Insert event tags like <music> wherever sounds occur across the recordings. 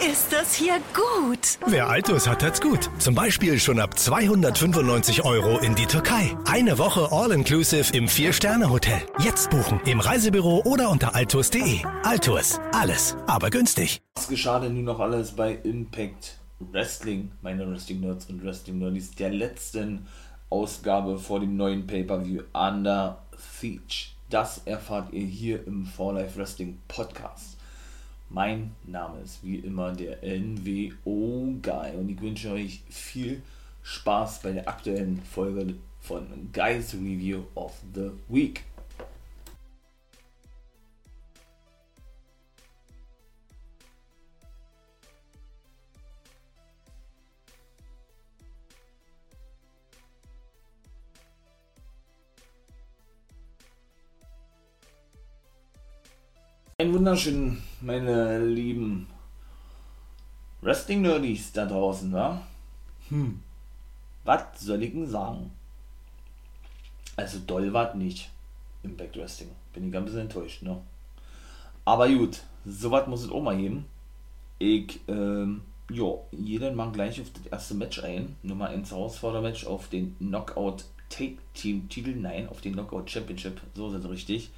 ist das hier gut. Wer Altus hat, hat's gut. Zum Beispiel schon ab 295 Euro in die Türkei. Eine Woche All-Inclusive im Vier-Sterne-Hotel. Jetzt buchen im Reisebüro oder unter altus.de. Altus, alles, aber günstig. Was geschah denn nun noch alles bei Impact Wrestling, meine Wrestling Nerds und Wrestling Nerds, der letzten Ausgabe vor dem neuen Pay-Per-View Under Siege? Das erfahrt ihr hier im For Life Wrestling Podcast. Mein Name ist wie immer der NWO Guy und ich wünsche euch viel Spaß bei der aktuellen Folge von Guys Review of the Week. Ein wunderschönen, meine lieben Wrestling-Nerdies da draußen, wa? Hm. Was soll ich denn sagen? Also doll war nicht im Backwrestling. Bin ich ein bisschen enttäuscht, ne? Aber gut, sowas muss es auch mal geben. Ich, ähm, ja, jeder mag gleich auf das erste Match ein. Nummer 1 Herausfordermatch auf den Knockout Take Team Titel, nein, auf den Knockout Championship, so ist es richtig.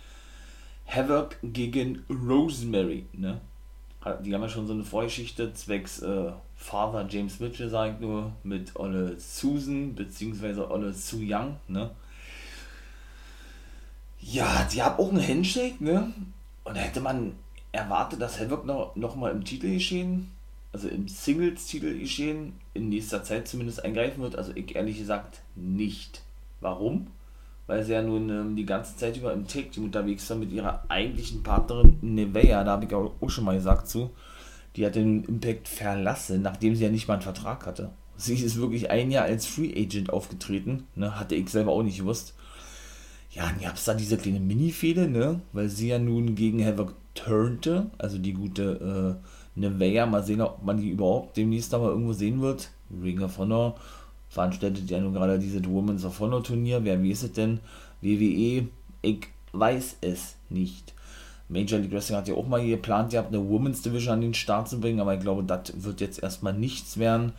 Havoc gegen Rosemary, ne? Die haben ja schon so eine Vorgeschichte zwecks äh, Father James Mitchell, sag ich nur, mit Olle Susan, beziehungsweise Olle Su Young, ne? Ja, die haben auch einen Handshake, ne? Und hätte man erwartet, dass Havoc noch, noch mal im Titel geschehen, also im Singles-Titel geschehen, in nächster Zeit zumindest eingreifen wird. Also ich ehrlich gesagt nicht. Warum? Weil sie ja nun ähm, die ganze Zeit über im Take-Team unterwegs war mit ihrer eigentlichen Partnerin Nevea, da habe ich auch schon mal gesagt zu. Die hat den Impact verlassen, nachdem sie ja nicht mal einen Vertrag hatte. Sie ist wirklich ein Jahr als Free Agent aufgetreten, ne, hatte ich selber auch nicht gewusst. Ja, und gab es da diese kleine Mini-Fehde, ne, weil sie ja nun gegen Havoc turnte, also die gute äh, Nevea, mal sehen, ob man die überhaupt demnächst mal irgendwo sehen wird. Ring of Honor veranstaltet ja nun gerade dieses Women's of Honor Turnier. Wer weiß es denn? WWE? Ich weiß es nicht. Major League Wrestling hat ja auch mal geplant, gehabt, eine Women's Division an den Start zu bringen, aber ich glaube, das wird jetzt erstmal nichts werden.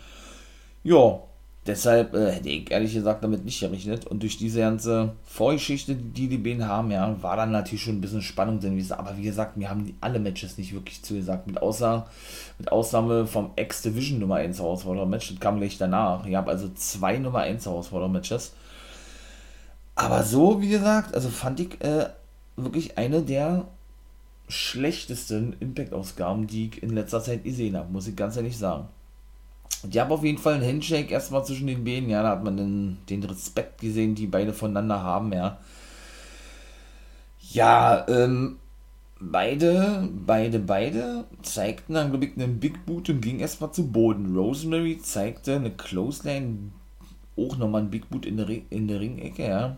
Ja, Deshalb äh, hätte ich ehrlich gesagt damit nicht gerechnet. Und durch diese ganze Vorgeschichte, die die beiden haben, ja, war dann natürlich schon ein bisschen Spannung drin. Aber wie gesagt, mir haben alle Matches nicht wirklich zugesagt. Mit, außer, mit Ausnahme vom X-Division Nummer 1 Herausforderer-Match. Das kam gleich danach. Ich habe also zwei Nummer 1 Herausforderer-Matches. Aber so, wie gesagt, also fand ich äh, wirklich eine der schlechtesten Impact-Ausgaben, die ich in letzter Zeit gesehen habe, muss ich ganz ehrlich sagen. Und ich habe auf jeden Fall einen Handshake erstmal zwischen den Beinen, ja, da hat man den, den Respekt gesehen, die beide voneinander haben, ja. Ja, ähm, beide, beide, beide zeigten dann, glaube ich, einen Big Boot und ging erstmal zu Boden. Rosemary zeigte eine Clothesline, auch nochmal ein Big Boot in der, in der Ringecke, ja.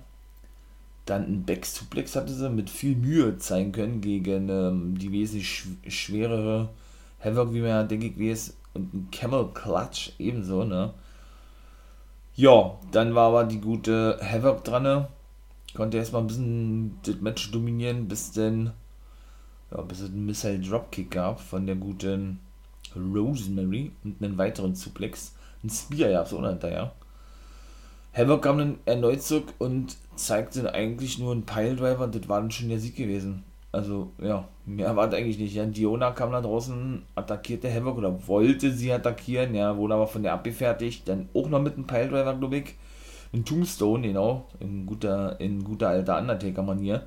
Dann ein Backsuplex hatte sie mit viel Mühe zeigen können gegen ähm, die wesentlich sch schwerere Havoc, wie man ja, denke ich, weiß, und ein Camel Clutch ebenso, ne? Ja, dann war aber die gute Havoc dran, ne? Konnte erstmal ein bisschen das Match dominieren, bis denn, ja, bis es einen Missile Dropkick gab von der guten Rosemary und einen weiteren Suplex. Ein Spear ja, so hinterher. Havoc kam dann erneut zurück und zeigte eigentlich nur einen Piledriver das war dann schon der Sieg gewesen. Also, ja, mehr war eigentlich nicht. Ja, Diona kam da draußen, attackierte Havoc oder wollte sie attackieren, ja, wurde aber von der abgefertigt. Dann auch noch mit einem Piledriver, glaube ich. Ein Tombstone, genau, in guter, in guter alter Undertaker-Manier.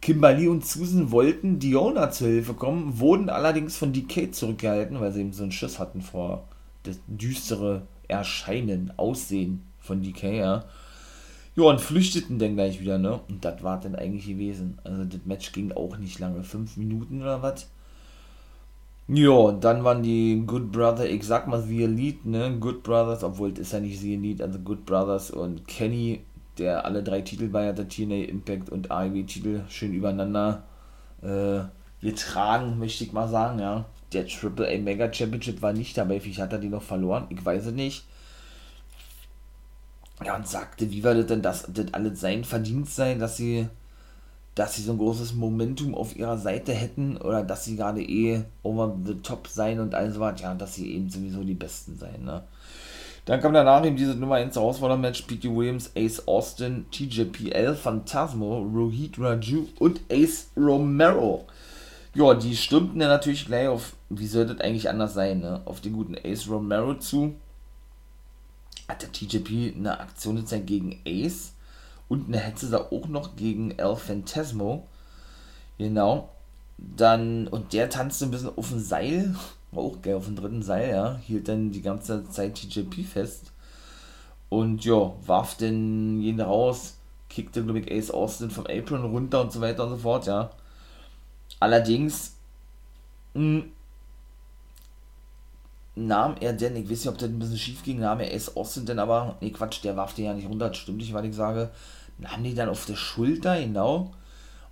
Kimberly und Susan wollten Diona zur Hilfe kommen, wurden allerdings von Decay zurückgehalten, weil sie eben so einen Schiss hatten vor das düstere Erscheinen, Aussehen von Decay, ja. Ja, und flüchteten dann gleich wieder, ne? Und das war dann eigentlich gewesen. Also das Match ging auch nicht lange, fünf Minuten oder was. Ja, dann waren die Good Brothers, ich sag mal The Elite, ne? Good Brothers, obwohl es ist ja nicht The Elite, also Good Brothers und Kenny, der alle drei Titel bei hatte, TNA Impact und AEW-Titel, schön übereinander äh, getragen, möchte ich mal sagen, ja. Der Triple A Mega Championship war nicht dabei, vielleicht hat er die noch verloren, ich weiß es nicht. Ja, und sagte, wie würde denn das, das alles sein Verdienst sein, dass sie dass sie so ein großes Momentum auf ihrer Seite hätten oder dass sie gerade eh over the top sein und alles was, ja, dass sie eben sowieso die Besten sein, ne. Dann kam danach eben diese Nummer 1 Herausforderer-Match, Pete Williams, Ace Austin, TJPL, Phantasmo, Rohit Raju und Ace Romero. Ja, die stürmten ja natürlich gleich auf, wie sollte das eigentlich anders sein, ne, auf den guten Ace Romero zu. Hat der TJP eine Aktion gezeigt gegen Ace und eine Hetze da auch noch gegen El Phantasmo. Genau. Dann, und der tanzte ein bisschen auf dem Seil <laughs> auch geil auf dem dritten Seil, ja, hielt dann die ganze Zeit TJP fest und ja, warf den jeden raus, kickte, glaube ich, Ace Austin vom Apron runter und so weiter und so fort, ja. Allerdings mh, hm, nahm er denn, ich weiß nicht, ob das ein bisschen schief ging, nahm er Ace Austin denn aber, nee, Quatsch, der warf den ja nicht runter, das stimmt nicht, was ich sage, nahm die dann auf der Schulter, genau,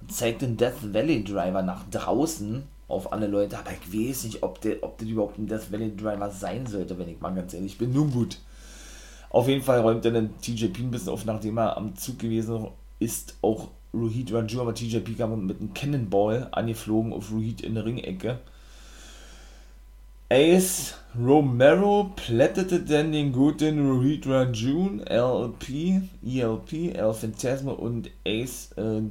und zeigte den Death Valley Driver nach draußen auf alle Leute, aber ich weiß nicht, ob der, ob das überhaupt ein Death Valley Driver sein sollte, wenn ich mal ganz ehrlich bin. Nun gut. Auf jeden Fall räumt er dann TJP ein bisschen auf, nachdem er am Zug gewesen ist, auch Ruhit Raju, aber TJP kam mit einem Cannonball angeflogen auf Ruhit in der Ringecke. Ace Romero plättete dann den guten Ruhit Rajun, LP, ELP, El Phantasma und Ace äh,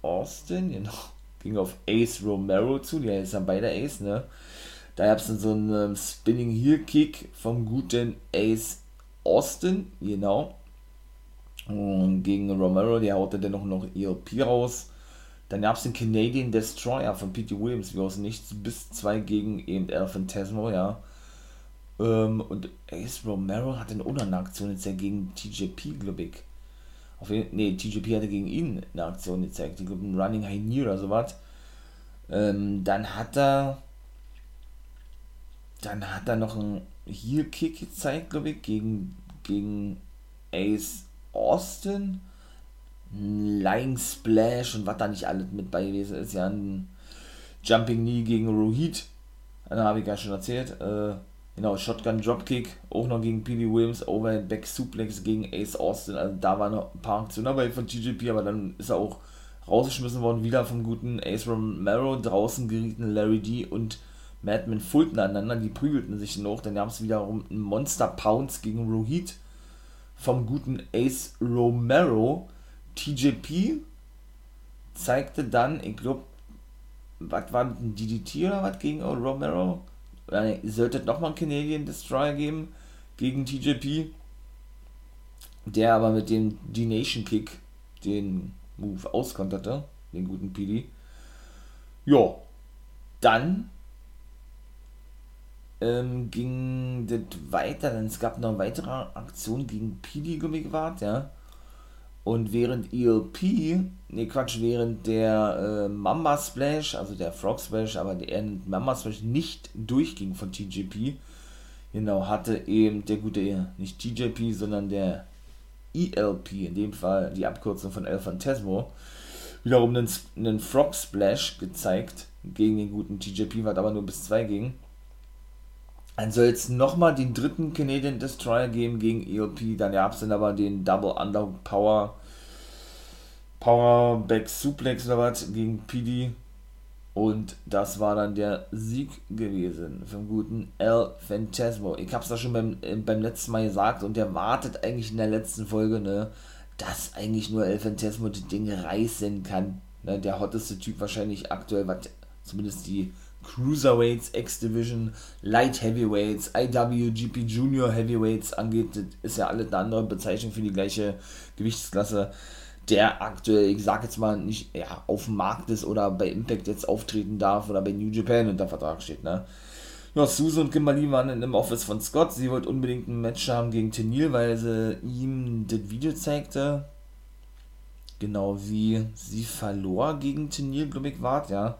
Austin, genau, <laughs> ging auf Ace Romero zu, die dann beide Ace, ne? Da gab es dann so einen ähm, Spinning Heel Kick vom guten Ace Austin, genau. Und gegen Romero, der haute dann noch, noch ELP raus. Dann gab es den Canadian Destroyer von Pete Williams, wie aus nichts, bis zwei gegen eben El Phantasmo, ja. Ähm, und Ace Romero hat in eine Aktion jetzt ja gegen TJP, glaube ich. Auf jeden, nee, TJP hatte gegen ihn eine Aktion gezeigt. Ich glaube, Running High Knee oder sowas. Ähm, dann hat er. Dann hat er noch einen Heel Kick gezeigt, glaube ich, gegen, gegen Ace Austin. Lying Splash und was da nicht alles mit bei gewesen ist. Ja, ein Jumping Knee gegen Rohit. Dann habe ich ja schon erzählt. Äh, Genau, Shotgun Dropkick, auch noch gegen P.D. Williams, Overhead Back Suplex gegen Ace Austin. Also da waren noch ein paar Aktionen dabei von TJP, aber dann ist er auch rausgeschmissen worden, wieder vom guten Ace Romero. Draußen gerieten Larry D und Madman Fulton aneinander, die prügelten sich noch. Dann gab es wiederum einen Monster Pounce gegen Rohit vom guten Ace Romero. TJP zeigte dann, ich glaube, was war ein DDT oder was gegen Romero? Äh, sollte nochmal einen Canadian Destroyer geben gegen TJP, der aber mit dem D-Nation Kick den Move auskonterte, den guten PD. Ja, dann ähm, ging das weiter, denn es gab noch weitere Aktionen gegen PD, war, ja. Und während ELP, ne Quatsch, während der äh, Mamba Splash, also der Frog Splash, aber der Mamba Splash nicht durchging von TJP, genau, hatte eben der gute, nicht TJP, sondern der ELP, in dem Fall die Abkürzung von El Phantasmo, wiederum einen, einen Frog Splash gezeigt gegen den guten TJP, was aber nur bis 2 ging. Dann soll es nochmal den dritten Canadian Destroyer geben gegen ELP. Dann gab es dann aber den Double Under Power Power Back Suplex oder was gegen PD. Und das war dann der Sieg gewesen vom guten El Phantasmo. Ich hab's da schon beim, äh, beim letzten Mal gesagt und der wartet eigentlich in der letzten Folge, ne, dass eigentlich nur El Phantasmo das Ding reißen kann. Ne, der hotteste Typ wahrscheinlich aktuell, was zumindest die Cruiserweights, X-Division, Light Heavyweights, IWGP Junior Heavyweights angeht, das ist ja alles eine andere Bezeichnung für die gleiche Gewichtsklasse, der aktuell, ich sag jetzt mal, nicht ja, auf dem Markt ist oder bei Impact jetzt auftreten darf oder bei New Japan unter Vertrag steht, ne? Ja, Susan und Kimberly waren in dem Office von Scott. Sie wollte unbedingt ein Match haben gegen Tenil, weil sie ihm das Video zeigte. Genau wie sie verlor gegen Tenil, glaube ich, war, ja.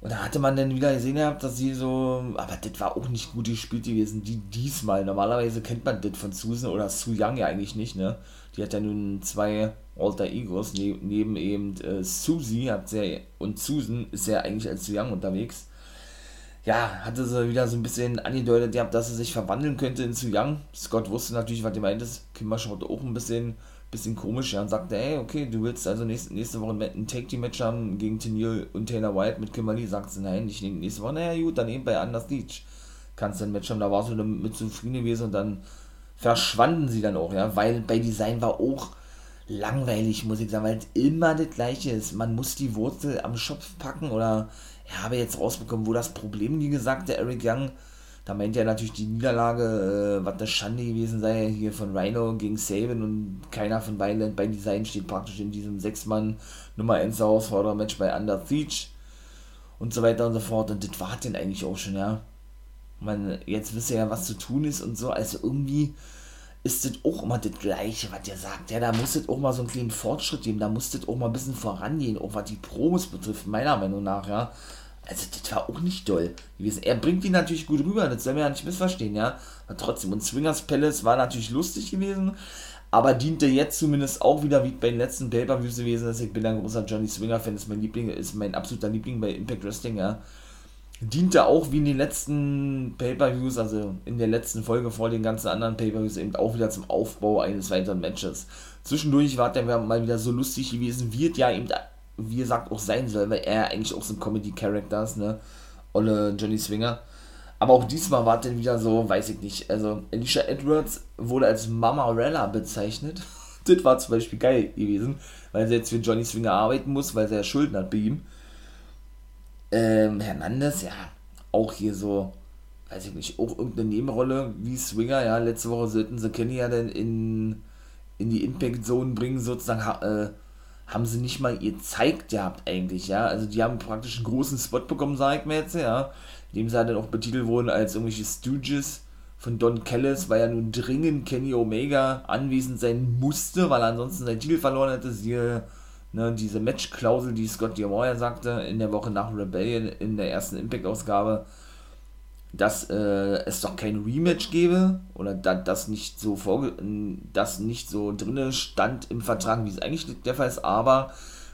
Und da hatte man dann wieder gesehen gehabt, dass sie so, aber das war auch nicht gut gespielt gewesen, die diesmal. Normalerweise kennt man das von Susan oder Su Young ja eigentlich nicht, ne? Die hat ja nun zwei Alter Egos, ne, neben eben äh, Susie hat sie, und Susan ist ja eigentlich als Young unterwegs. Ja, hatte sie wieder so ein bisschen angedeutet gehabt, dass sie sich verwandeln könnte in Su Young. Scott wusste natürlich, was die meint ist. Kimber schaute auch ein bisschen bisschen komisch, ja, und sagte, ey, okay, du willst also nächste, nächste Woche ein Take-Team-Match haben gegen Tennille und Taylor White mit Kimberly, sagt sie, nein, ich nehme nächste Woche, naja, gut, dann eben bei Anders Leach kannst du ein Match haben, da warst du damit zufrieden gewesen und dann verschwanden sie dann auch, ja, weil bei Design war auch langweilig, muss ich sagen, weil es immer das gleiche ist. Man muss die Wurzel am Schopf packen oder ich habe jetzt rausbekommen, wo das Problem, wie gesagt, der Eric Young, da meint er natürlich die Niederlage, äh, was eine Schande gewesen sei, hier von Rhino gegen Saban und keiner von Violent bei Design steht praktisch in diesem Sechs-Mann Nummer 1 Herausforderer-Match bei Under Siege und so weiter und so fort. Und das war denn eigentlich auch schon, ja. Man, jetzt wisst ihr ja, was zu tun ist und so, also irgendwie ist das auch immer das Gleiche, was ihr sagt. Ja, da muss es auch mal so einen kleinen Fortschritt geben, da muss das auch mal ein bisschen vorangehen, auch was die Promos betrifft, meiner Meinung nach, ja. Also, das war auch nicht doll gewesen. Er bringt die natürlich gut rüber, das soll man ja nicht missverstehen, ja. Aber trotzdem, und Swingers Palace war natürlich lustig gewesen, aber diente jetzt zumindest auch wieder wie bei den letzten Pay-Per-Views gewesen. Also ich bin ein großer Johnny Swinger-Fan, ist mein Liebling, ist mein absoluter Liebling bei Impact Wrestling, ja diente auch wie in den letzten Pay-Per-Views, also in der letzten Folge vor den ganzen anderen Pay-Per-Views, eben auch wieder zum Aufbau eines weiteren Matches. Zwischendurch war der mal wieder so lustig gewesen, wie es ja eben, wie gesagt, auch sein soll, weil er eigentlich auch so ein Comedy-Character ist, ne? Olle Johnny Swinger. Aber auch diesmal war es wieder so, weiß ich nicht. Also, Alicia Edwards wurde als Mama Rella bezeichnet. <laughs> das war zum Beispiel geil gewesen, weil sie jetzt für Johnny Swinger arbeiten muss, weil sie ja Schulden hat bei ihm. Ähm, Hernandez, ja, auch hier so, weiß ich nicht, auch irgendeine Nebenrolle wie Swinger, ja, letzte Woche sollten sie Kenny ja dann in, in die Impact Zone bringen, sozusagen, ha, äh, haben sie nicht mal ihr zeigt gehabt eigentlich, ja, also die haben praktisch einen großen Spot bekommen, sag ich mir jetzt, ja, dem sie dann auch betitelt wurden als irgendwelche Stooges von Don Callis, weil ja nun dringend Kenny Omega anwesend sein musste, weil er ansonsten sein Titel verloren hätte, siehe ne, diese Match-Klausel, die Scott D'Amore sagte in der Woche nach Rebellion in der ersten Impact-Ausgabe, dass äh, es doch kein Rematch gäbe oder da, das nicht so vorge das nicht so drinne stand im Vertrag, wie es eigentlich der Fall ist, aber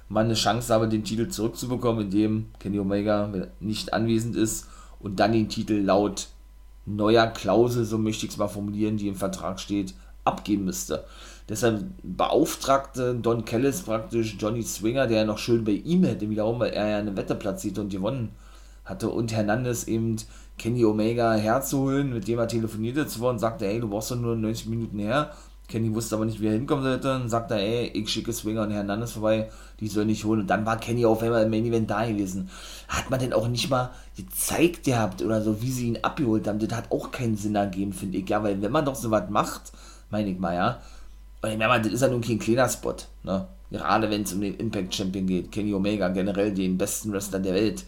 man eine Chance habe, den Titel zurückzubekommen, indem Kenny Omega nicht anwesend ist und dann den Titel laut neuer Klausel, so möchte ich es mal formulieren, die im Vertrag steht, abgeben müsste. Deshalb beauftragte Don Kellis praktisch Johnny Swinger, der ja noch schön bei ihm hätte, wiederum, weil er ja eine Wette platziert und gewonnen hatte, und Hernandez eben Kenny Omega herzuholen, mit dem er telefonierte zuvor und sagte, ey, du brauchst doch nur 90 Minuten her. Kenny wusste aber nicht, wie er hinkommen sollte und sagte, ey, ich schicke Swinger und Hernandez vorbei, die soll nicht holen. Und dann war Kenny auf einmal im Main Event da gewesen. Hat man denn auch nicht mal gezeigt gehabt oder so, wie sie ihn abgeholt haben? Das hat auch keinen Sinn ergeben, finde ich. Ja, weil wenn man doch so was macht, meine ich mal, ja, und ich meine, das ist ja nun kein kleiner Spot, ne? Gerade wenn es um den Impact Champion geht, Kenny Omega, generell den besten Wrestler der Welt,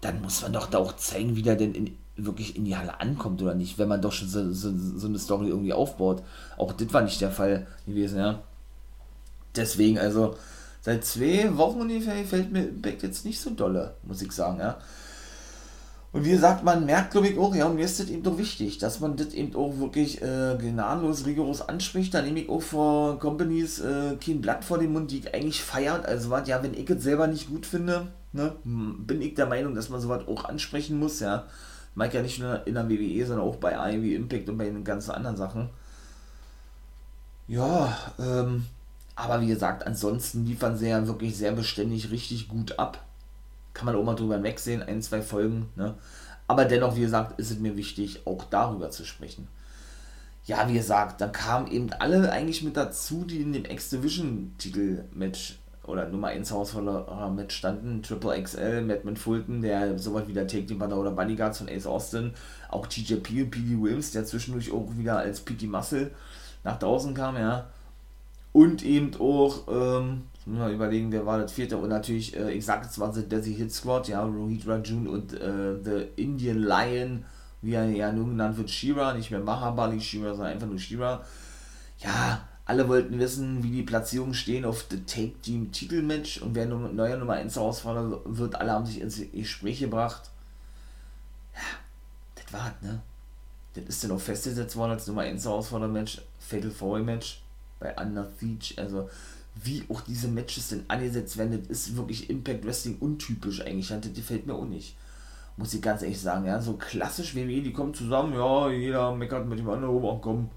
dann muss man doch da auch zeigen, wie der denn in, wirklich in die Halle ankommt oder nicht, wenn man doch schon so, so, so eine Story irgendwie aufbaut. Auch das war nicht der Fall gewesen, ja. Deswegen, also, seit zwei Wochen ungefähr fällt mir Impact jetzt nicht so dolle, muss ich sagen, ja. Und wie gesagt, man merkt, glaube ich, auch, ja, und mir ist das eben doch wichtig, dass man das eben auch wirklich äh, gnadenlos, rigoros anspricht. Da nehme ich auch vor Companies äh, kein Blatt vor den Mund, die ich eigentlich feiert. Also, was, ja, wenn ich es selber nicht gut finde, ne, bin ich der Meinung, dass man sowas auch ansprechen muss, ja. Meine ja nicht nur in der WWE, sondern auch bei IW Impact und bei den ganzen anderen Sachen. Ja, ähm, aber wie gesagt, ansonsten liefern sie ja wirklich sehr beständig richtig gut ab kann man auch mal drüber wegsehen, ein, zwei Folgen. Ne? Aber dennoch, wie gesagt, ist es mir wichtig, auch darüber zu sprechen. Ja, wie gesagt, dann kamen eben alle eigentlich mit dazu, die in dem X-Division-Titel-Match oder Nummer 1 Herausforderer-Match standen. Triple XL, Madman Fulton, der sowas wie der Take Team Partner oder Bodyguards von Ace Austin, auch TJP und PD Williams, der zwischendurch auch wieder als PT Muscle nach draußen kam, ja. Und eben auch, ähm, mal überlegen, wer war das vierte und natürlich, äh, ich sag jetzt mal, The Desi Hit Squad, ja, Rohit Rajun und äh, The Indian Lion, wie er ja nun genannt wird, Shira, nicht mehr Mahabali Shira, sondern einfach nur Shira. Ja, alle wollten wissen, wie die Platzierungen stehen auf The Take Team Titelmatch und wer nun neuer Nummer 1 Herausforderer wird, alle haben sich ins Gespräch gebracht. Ja, das war's, ne? Das ist dann auch festgesetzt worden als Nummer 1 Herausforderer-Match, Fatal Four Match bei Under Siege, also wie auch diese Matches denn angesetzt werden, das ist wirklich Impact Wrestling untypisch eigentlich. Das gefällt mir auch nicht. Muss ich ganz ehrlich sagen, ja. So klassisch WWE, die kommen zusammen, ja, jeder meckert mit dem anderen, oh komm,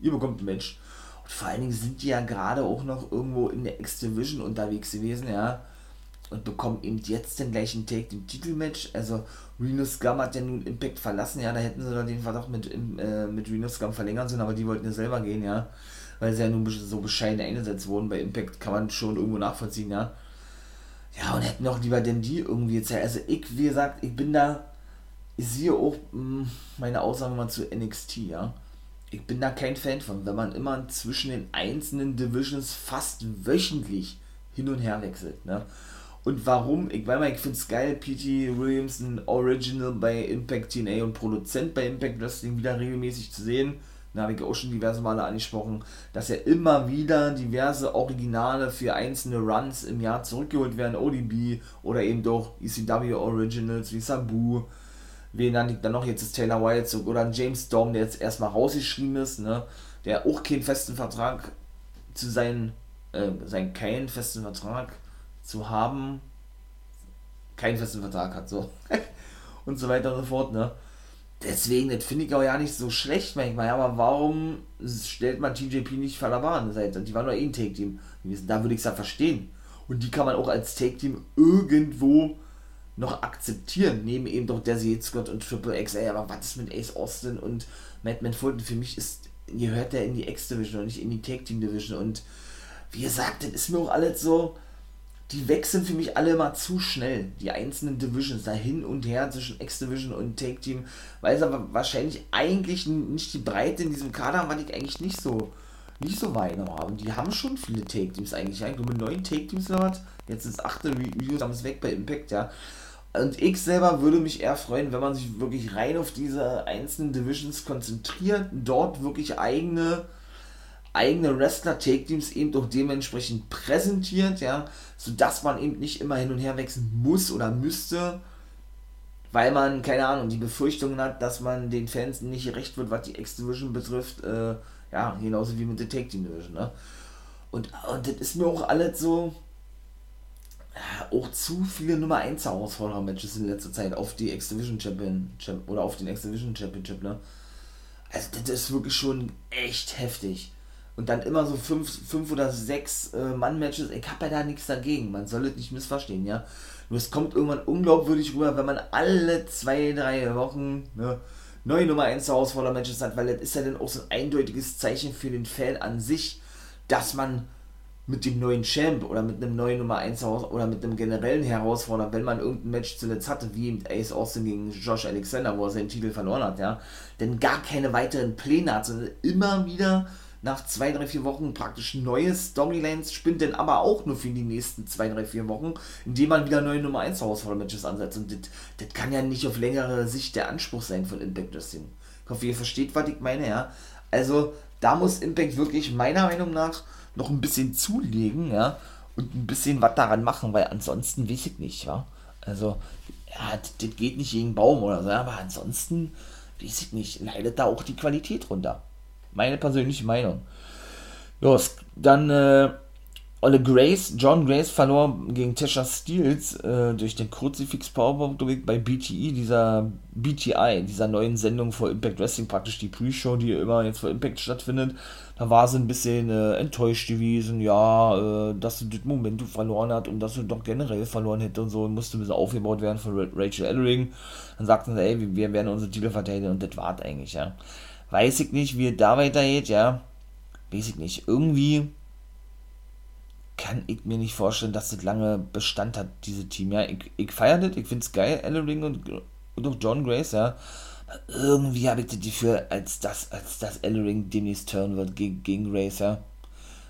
ihr bekommt ein Match. vor allen Dingen sind die ja gerade auch noch irgendwo in der X-Division unterwegs gewesen, ja. Und bekommen eben jetzt den gleichen Take, den Titelmatch. Also Reno Scum hat ja nun Impact verlassen, ja. Da hätten sie dann den Verdacht mit, äh, mit Reno Scum verlängern sollen, aber die wollten ja selber gehen, ja. Weil sie ja nun so bescheiden eingesetzt wurden. Bei Impact kann man schon irgendwo nachvollziehen, ja. Ja, und hätten auch lieber denn die irgendwie jetzt. Also ich, wie gesagt, ich bin da, ich sehe auch mh, hm, meine Aussage mal zu NXT, ja ich bin da kein Fan von, wenn man immer zwischen den einzelnen Divisions fast wöchentlich hin und her wechselt. Ne? Und warum? Ich, weil ich finde es geil, P.T. Williamson, Original bei Impact TNA und Produzent bei Impact Wrestling wieder regelmäßig zu sehen. Da habe ich auch schon diverse Male angesprochen, dass ja immer wieder diverse Originale für einzelne Runs im Jahr zurückgeholt werden. ODB oder eben doch ECW Originals wie Sabu wen dann liegt dann noch? Jetzt ist Taylor Wilde so, oder James Storm, der jetzt erstmal rausgeschrieben ist, ne? der auch keinen festen Vertrag zu sein, äh, sein keinen festen Vertrag zu haben, keinen festen Vertrag hat, so. <laughs> und so weiter und so fort, ne? Deswegen, das finde ich auch ja nicht so schlecht manchmal, aber warum stellt man TJP nicht Falabar an Seite? Die waren doch eh ein Take-Team Da würde ich es ja verstehen. Und die kann man auch als Take-Team irgendwo noch akzeptieren, neben eben doch der Scott und Triple X. Ey, aber was ist mit Ace Austin und Madman Fulton? Für mich ist, gehört der in die X-Division und nicht in die Tag Team Division. Und wie gesagt, das ist mir auch alles so, die wechseln für mich alle immer zu schnell, die einzelnen Divisions, da hin und her zwischen X-Division und Tag Team, weil sie aber wahrscheinlich eigentlich nicht die Breite in diesem Kader haben, ich eigentlich nicht so nicht so wahrgenommen haben. Die haben schon viele Take-Teams eigentlich. Ich glaube, neun Take-Teams oder was. Jetzt ist achte Reviews, haben es weg bei Impact, ja. Und ich selber würde mich eher freuen, wenn man sich wirklich rein auf diese einzelnen Divisions konzentriert, dort wirklich eigene, eigene Wrestler-Take-Teams eben doch dementsprechend präsentiert, ja, sodass man eben nicht immer hin und her wechseln muss oder müsste, weil man, keine Ahnung, die Befürchtung hat, dass man den Fans nicht recht wird, was die X-Division betrifft, äh, ja, genauso wie mit der Take-Team-Division, ne. Und, und das ist mir auch alles so, auch zu viele Nummer 1 Herausforderer-Matches in letzter Zeit auf die X-Division Champion oder auf den X-Division Championship, ne? Also das ist wirklich schon echt heftig. Und dann immer so fünf, fünf oder sechs äh, Mann-Matches, ich habe ja da nichts dagegen, man soll es nicht missverstehen, ja. Nur es kommt irgendwann unglaubwürdig rüber, wenn man alle zwei, drei Wochen ne, neue Nummer 1 Herausforderer-Matches hat, weil das ist ja dann auch so ein eindeutiges Zeichen für den Fan an sich, dass man mit dem neuen Champ oder mit einem neuen Nummer 1 oder mit einem generellen Herausforderer, wenn man irgendein Match zuletzt hatte, wie mit Ace Austin gegen Josh Alexander, wo er seinen Titel verloren hat, ja, denn gar keine weiteren Pläne hat, sondern immer wieder nach zwei, drei, vier Wochen praktisch neue Storylines spinnt, denn aber auch nur für die nächsten zwei, drei, vier Wochen, indem man wieder neue Nummer 1 Herausforderer-Matches ansetzt. Und das kann ja nicht auf längere Sicht der Anspruch sein von Impact Wrestling. Ich hoffe, ihr versteht, was ich meine, ja. Also, da muss Impact wirklich meiner Meinung nach noch ein bisschen zulegen, ja, und ein bisschen was daran machen, weil ansonsten weiß ich nicht, ja. Also, ja, das geht nicht gegen Baum oder so, aber ansonsten weiß ich nicht, leidet da auch die Qualität runter. Meine persönliche Meinung. Los, dann äh, Olle Grace, John Grace verlor gegen Tesha Steels äh, durch den Kruzifix Powerbomb bei BTE, dieser BTI, dieser neuen Sendung vor Impact Wrestling, praktisch die Pre-Show, die immer jetzt vor Impact stattfindet. Da war sie ein bisschen äh, enttäuscht gewesen, ja, äh, dass sie das Momentum verloren hat und dass sie doch generell verloren hätte und so und musste ein bisschen aufgebaut werden von Rachel Ellering. Dann sagten sie, ey, wir werden unsere Titel verteidigen und das war's eigentlich, ja. Weiß ich nicht, wie es da weitergeht, ja. Weiß ich nicht. Irgendwie kann ich mir nicht vorstellen, dass das lange Bestand hat, diese Team. Ja, ich, ich feiere das, ich finde es geil, Ellering und, und auch John Grace, ja. Irgendwie habe ich das Gefühl, als das, als das Ellering demnächst turn wird gegen, gegen Grace, ja.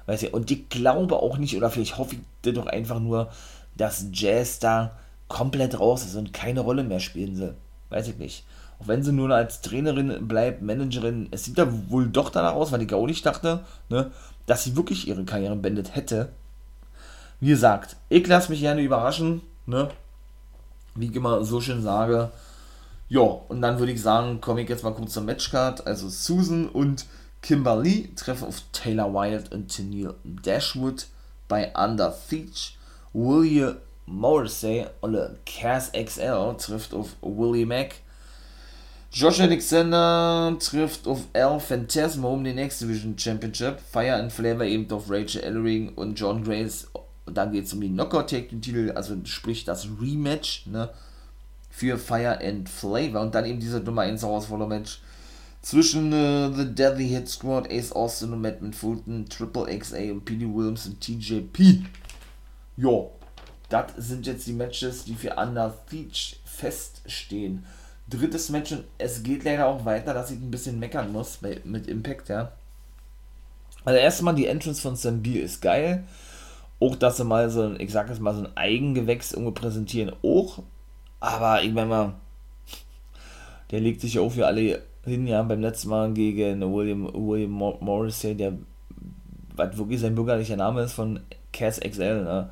Weiß ja, und ich glaube auch nicht, oder vielleicht hoffe ich das doch einfach nur, dass Jazz da komplett raus ist und keine Rolle mehr spielen soll. Weiß ich nicht. Auch wenn sie nur als Trainerin bleibt, Managerin, es sieht ja wohl doch danach aus, weil ich auch nicht dachte, ne, dass sie wirklich ihre Karriere beendet hätte. Wie gesagt, ich lasse mich gerne überraschen, ne? Wie ich immer so schön sage. Ja, und dann würde ich sagen, komme ich jetzt mal kurz zur Matchcard. Also Susan und Kimberly treffen auf Taylor Wilde und Tennille Dashwood bei Under Siege. William Morrissey oder Cass XL trifft auf Willie Mack. Josh Alexander trifft auf Al Phantasmo um den Next Division Championship. Fire and Flavor eben auf Rachel Ellering und John Grace. Dann geht es um die Knockout-Titel, also sprich das Rematch ne, für Fire and Flavor. Und dann eben diese Nummer 1 Herausforderer-Match zwischen äh, The Deadly Hit Squad, Ace Austin und Matt Fulton, Triple XA und P.D. Williams und TJP. Jo, das sind jetzt die Matches, die für Under Siege feststehen. Drittes Match und es geht leider auch weiter, dass ich ein bisschen meckern muss bei, mit Impact, ja. Also erstmal die Entrance von Sam Beer ist geil. Auch, dass sie mal so ein, ich sag jetzt mal, so ein Eigengewächs irgendwo präsentieren, auch. Aber ich meine mal, der legt sich ja auch für alle hin, ja, beim letzten Mal gegen William, William Morrissey, der, was wirklich sein bürgerlicher Name ist, von Cass XL, ne?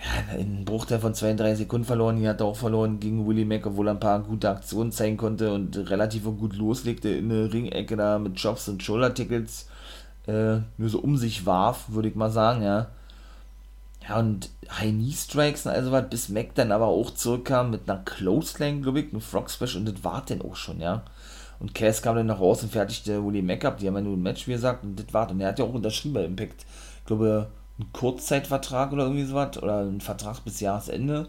Ja, in Bruchteil von 32 Sekunden verloren, hier hat er auch verloren gegen Willie Mack, obwohl er ein paar gute Aktionen zeigen konnte und relativ gut loslegte in der Ringecke da mit Jobs und Shoulder-Tickets, äh, nur so um sich warf, würde ich mal sagen, ja. Ja, und High Knee Strikes und also was, bis Mac dann aber auch zurückkam mit einer Close glaube ich, einem Frog Special und das war dann auch schon, ja. Und Cass kam dann noch raus und fertigte Willie Mac ab. Die haben ja nur ein Match, wie gesagt, und das war. Und er hat ja auch unterschrieben bei Impact. Ich glaube, einen Kurzzeitvertrag oder irgendwie sowas. Oder einen Vertrag bis Jahresende.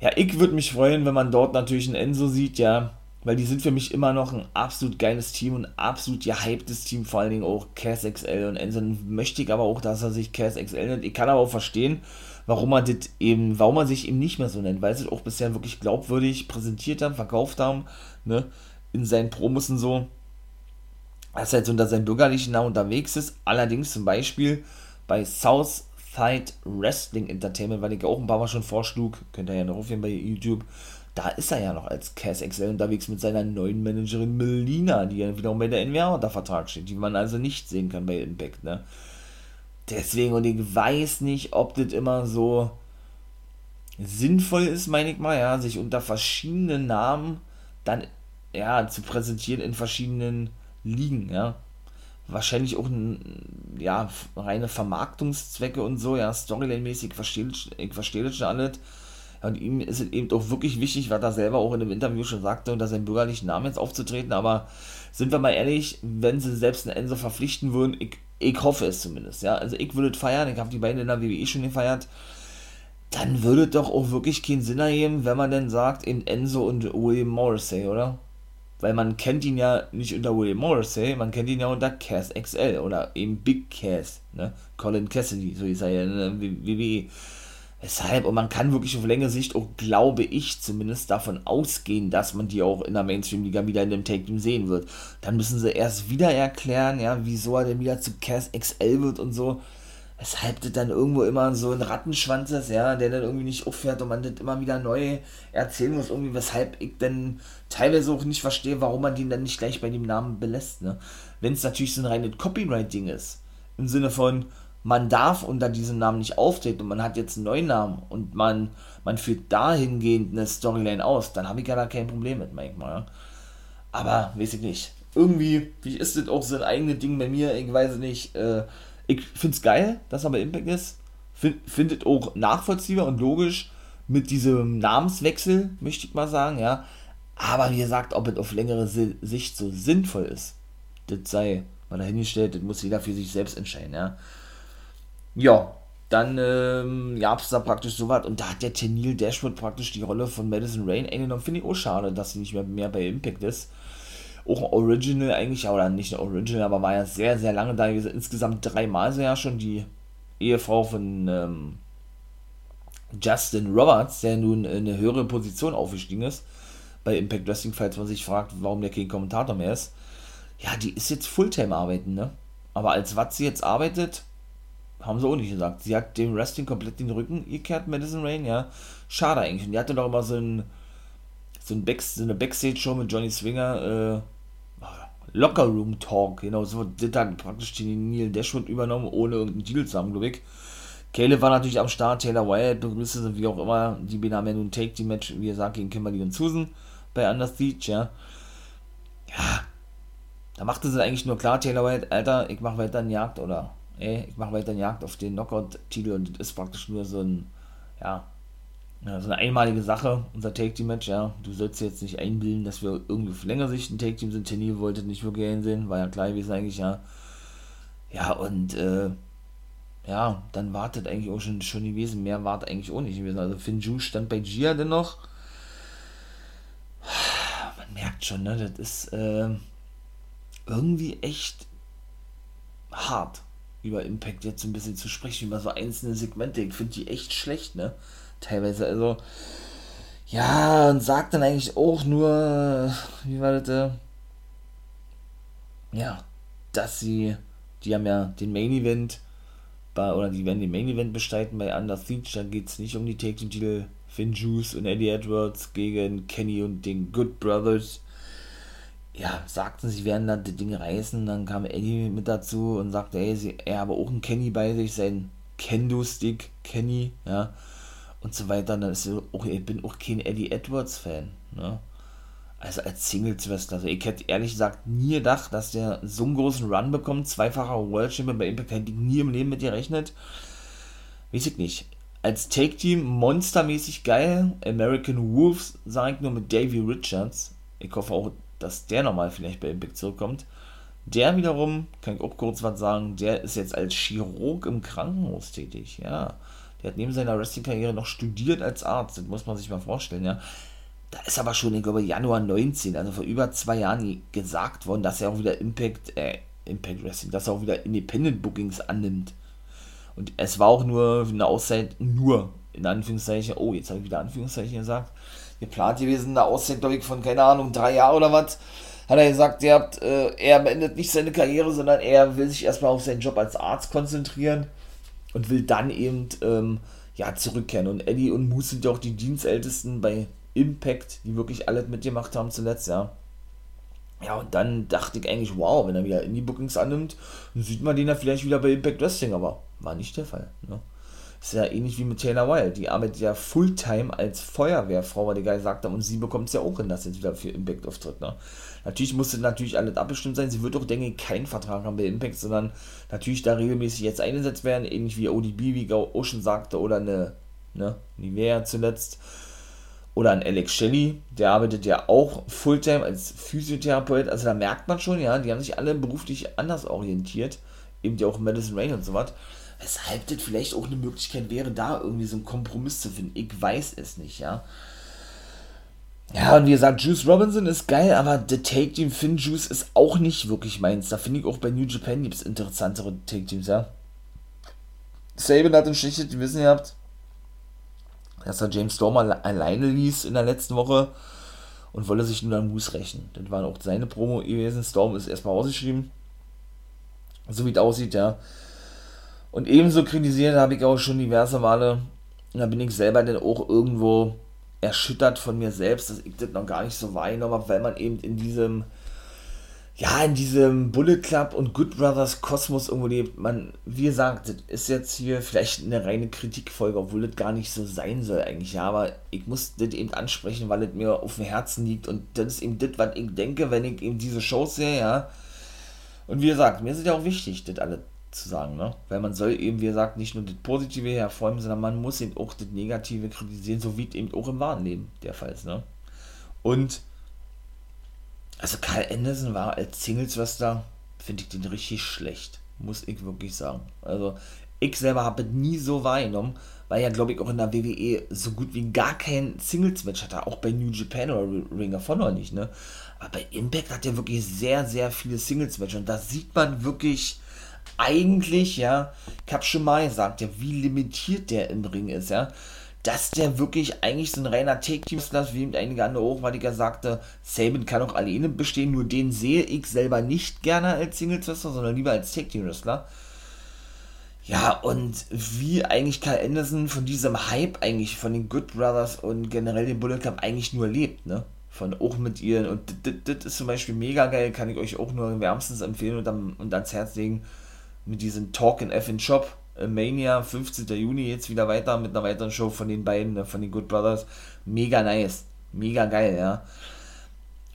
Ja, ich würde mich freuen, wenn man dort natürlich einen Enzo sieht, ja. Weil die sind für mich immer noch ein absolut geiles Team und ein absolut gehyptes Team, vor allen Dingen auch Cass XL und Enzo möchte ich aber auch, dass er sich Cass XL nennt. Ich kann aber auch verstehen, warum er das eben, warum er sich eben nicht mehr so nennt, weil sie es auch bisher wirklich glaubwürdig präsentiert haben, verkauft haben, ne? in seinen Promos und so, dass er jetzt unter seinem bürgerlichen Namen unterwegs ist. Allerdings zum Beispiel bei Southside Wrestling Entertainment, weil ich auch ein paar Mal schon vorschlug, könnt ihr ja noch aufhören bei YouTube, da ist er ja noch als Cass XL unterwegs mit seiner neuen Managerin Melina, die ja wiederum bei der NWA unter Vertrag steht, die man also nicht sehen kann bei Impact, ne? Deswegen, und ich weiß nicht, ob das immer so sinnvoll ist, meine ich mal, ja, sich unter verschiedenen Namen dann ja, zu präsentieren in verschiedenen Ligen, ja. Wahrscheinlich auch ja, reine Vermarktungszwecke und so, ja, Storyline-mäßig, verstehe ich verstehe das schon alles. Und ihm ist es eben auch wirklich wichtig, was er selber auch in dem Interview schon sagte, unter seinem bürgerlichen Namen jetzt aufzutreten. Aber sind wir mal ehrlich, wenn sie selbst einen Enzo verpflichten würden, ich, ich hoffe es zumindest, ja. Also ich würde es feiern, ich habe die beiden in der WWE schon gefeiert. Dann würde es doch auch wirklich keinen Sinn ergeben, wenn man dann sagt, in Enzo und William Morrissey, oder? Weil man kennt ihn ja nicht unter William Morrissey, man kennt ihn ja unter Cass XL oder eben Big Cass, ne? Colin Cassidy, so ist er ja in der WWE. Weshalb, und man kann wirklich auf längere Sicht auch, glaube ich, zumindest davon ausgehen, dass man die auch in der Mainstream-Liga wieder in dem Take-Team sehen wird. Dann müssen sie erst wieder erklären, ja, wieso er denn wieder zu Cass XL wird und so weshalb das dann irgendwo immer so ein Rattenschwanz ist, ja, der dann irgendwie nicht aufhört und man das immer wieder neu erzählen muss, irgendwie, weshalb ich dann teilweise auch nicht verstehe, warum man den dann nicht gleich bei dem Namen belässt, ne. Wenn es natürlich so ein reines Copyright-Ding ist, im Sinne von, man darf unter diesem Namen nicht auftreten und man hat jetzt einen neuen Namen und man, man führt dahingehend eine Storyline aus, dann habe ich ja da kein Problem mit, manchmal, ja. Aber, weiß ich nicht. Irgendwie, wie ist das auch so ein eigenes Ding bei mir, ich weiß nicht, äh, ich finde es geil, dass er bei Impact ist. Find, findet auch nachvollziehbar und logisch mit diesem Namenswechsel, möchte ich mal sagen, ja. Aber wie gesagt, ob es auf längere Sicht so sinnvoll ist, das sei mal dahingestellt, das muss jeder für sich selbst entscheiden, ja. Ja, dann ähm, gab es da praktisch so was und da hat der Tenil Dashwood praktisch die Rolle von Madison Rain eingenommen. Finde ich auch schade, dass sie nicht mehr, mehr bei Impact ist auch ein Original eigentlich, oder nicht ein Original, aber war ja sehr, sehr lange da. Insgesamt dreimal so ja schon die Ehefrau von ähm, Justin Roberts, der nun in eine höhere Position aufgestiegen ist bei Impact Wrestling, falls man sich fragt, warum der kein Kommentator mehr ist. Ja, die ist jetzt Fulltime arbeiten, ne? Aber als was sie jetzt arbeitet, haben sie auch nicht gesagt. Sie hat dem Wrestling komplett den Rücken gekehrt, Madison Rain, ja. Schade eigentlich. Und die hatte doch immer so ein so, ein Back, so eine Backstage-Show mit Johnny Swinger, äh, Locker Room Talk, genau, so das hat praktisch den Neil Dashwood übernommen, ohne irgendeinen Deal zusammen, glaube ich. Caleb war natürlich am Start, Taylor Wyatt begrüßte wie auch immer, die ja nun Take, die Match, wie gesagt, gegen Kimberly und Susan bei Under Siege, ja. Ja, da machte sie eigentlich nur klar, Taylor Wyatt, Alter, ich mache weiter eine Jagd, oder, ey, ich mache weiter eine Jagd auf den Knockout-Titel und das ist praktisch nur so ein, ja, ja, so eine einmalige Sache, unser Take-Team-Match, ja. Du sollst jetzt nicht einbilden, dass wir irgendwie auf längere Sicht ein Take-Team sind. Tenny wollte nicht wirklich einsehen, war ja klar gewesen eigentlich, ja. Ja, und, äh, ja, dann wartet eigentlich auch schon, schon gewesen. Mehr wartet eigentlich auch nicht gewesen. Also Finn Ju stand bei Gia dennoch. Man merkt schon, ne, das ist, äh, irgendwie echt hart über Impact jetzt ein bisschen zu sprechen, über so einzelne Segmente. Ich finde die echt schlecht, ne? Teilweise, also. Ja, und sagt dann eigentlich auch nur, wie war das? Äh? Ja, dass sie, die haben ja den Main Event, bei, oder die werden den Main Event bestreiten bei Under Siege, da geht es nicht um die Take Titel Finn Juice und Eddie Edwards gegen Kenny und den Good Brothers ja, sagten, sie werden da die Dinge reißen. Dann kam Eddie mit dazu und sagte, ey, sie, er habe auch einen Kenny bei sich, sein Kendo-Stick, Kenny, ja, und so weiter. Dann ist auch, ich bin auch kein Eddie Edwards-Fan, ne? Also als Singles-Wrestler. Also ich hätte ehrlich gesagt nie gedacht, dass der so einen großen Run bekommt. Zweifacher World Champion bei Impact hätte ich nie im Leben mit gerechnet. Weiß ich nicht. Als Take-Team monstermäßig geil. American Wolves, sage ich nur mit Davey Richards. Ich hoffe auch, dass der nochmal vielleicht bei Impact zurückkommt. Der wiederum, kann ich auch kurz was sagen, der ist jetzt als Chirurg im Krankenhaus tätig, ja. Der hat neben seiner Wrestling-Karriere noch studiert als Arzt, das muss man sich mal vorstellen, ja. Da ist aber schon, ich glaube, Januar 19, also vor über zwei Jahren gesagt worden, dass er auch wieder Impact, äh, Impact Wrestling, dass er auch wieder Independent Bookings annimmt. Und es war auch nur eine Auszeit, nur, in Anführungszeichen, oh, jetzt habe ich wieder Anführungszeichen gesagt, geplant gewesen, eine Auszeit, glaube ich, von, keine Ahnung, drei Jahren oder was. Hat er gesagt, ihr habt, äh, er beendet nicht seine Karriere, sondern er will sich erstmal auf seinen Job als Arzt konzentrieren und will dann eben ähm, ja, zurückkehren. Und Eddie und Moose sind ja auch die Dienstältesten bei Impact, die wirklich alles mitgemacht haben zuletzt, ja. Ja, und dann dachte ich eigentlich, wow, wenn er wieder Indie-Bookings annimmt, dann sieht man den ja vielleicht wieder bei Impact Wrestling, aber war nicht der Fall. Ne? Ist ja ähnlich wie mit Taylor Wilde. Die arbeitet ja Fulltime als Feuerwehrfrau, weil der Guy sagt und sie bekommt es ja auch hin, dass jetzt wieder für Impact auftritt. Ne? Natürlich musste natürlich alles abbestimmt sein. Sie wird auch, denke ich, keinen Vertrag haben bei Impact, sondern natürlich da regelmäßig jetzt eingesetzt werden, ähnlich wie ODB, wie Ocean sagte, oder eine, ne, Nivea zuletzt. Oder ein Alex Shelley, der arbeitet ja auch Fulltime als Physiotherapeut. Also da merkt man schon, ja, die haben sich alle beruflich anders orientiert. Eben ja auch Madison Rain und so was. Weshalb das vielleicht auch eine Möglichkeit wäre, da irgendwie so einen Kompromiss zu finden. Ich weiß es nicht, ja. Ja, und wie gesagt, Juice Robinson ist geil, aber The Take Team Finn Juice ist auch nicht wirklich meins. Da finde ich auch bei New Japan gibt es interessantere Take Teams, ja. Saban hat uns schlicht die Wissen gehabt, dass er James Storm alleine ließ in der letzten Woche und wolle sich nur an Moose rächen. Das war auch seine Promo gewesen. Storm ist erstmal ausgeschrieben. So wie es aussieht, ja. Und ebenso kritisiert habe ich auch schon diverse Male, und da bin ich selber dann auch irgendwo erschüttert von mir selbst, dass ich das noch gar nicht so wahrgenommen habe, weil man eben in diesem, ja, in diesem Bullet Club und Good Brothers Kosmos irgendwo lebt. Man, wie gesagt, das ist jetzt hier vielleicht eine reine Kritikfolge, obwohl das gar nicht so sein soll eigentlich, ja, aber ich muss das eben ansprechen, weil es mir auf dem Herzen liegt und das ist eben das, was ich denke, wenn ich eben diese Shows sehe, ja. Und wie gesagt, mir ist ja auch wichtig, das alles zu sagen, ne? Weil man soll eben, wie gesagt, nicht nur das Positive hervorheben, sondern man muss eben auch das Negative kritisieren, so wie eben auch im wahren Leben der Fall ist, ne? Und also Karl Anderson war als Singles-Wrestler, finde ich den richtig schlecht, muss ich wirklich sagen. Also ich selber habe nie so wahrgenommen, weil ja, glaube ich, auch in der WWE so gut wie gar kein Singles-Match hatte, auch bei New Japan oder Ring of Honor nicht, ne? Aber bei Impact hat er wirklich sehr, sehr viele Singles-Matches und da sieht man wirklich, eigentlich, ja, ich habe schon mal gesagt, ja, wie limitiert der im Ring ist, ja, dass der wirklich eigentlich so ein reiner Take-Team-Wrestler ist, wie eben einige andere Hochweitiger sagte, Saban kann auch alleine bestehen, nur den sehe ich selber nicht gerne als Singles-Wrestler, sondern lieber als Take-Team-Wrestler. Ja, und wie eigentlich Kyle Anderson von diesem Hype eigentlich von den Good Brothers und generell den Bullet Club eigentlich nur lebt, ne? Von auch mit ihren, und das ist zum Beispiel mega geil, kann ich euch auch nur wärmstens empfehlen und, am, und ans Herz legen mit diesem Talk in F in Shop. Äh, Mania, 15. Juni, jetzt wieder weiter mit einer weiteren Show von den beiden, ne, von den Good Brothers. Mega nice. Mega geil, ja.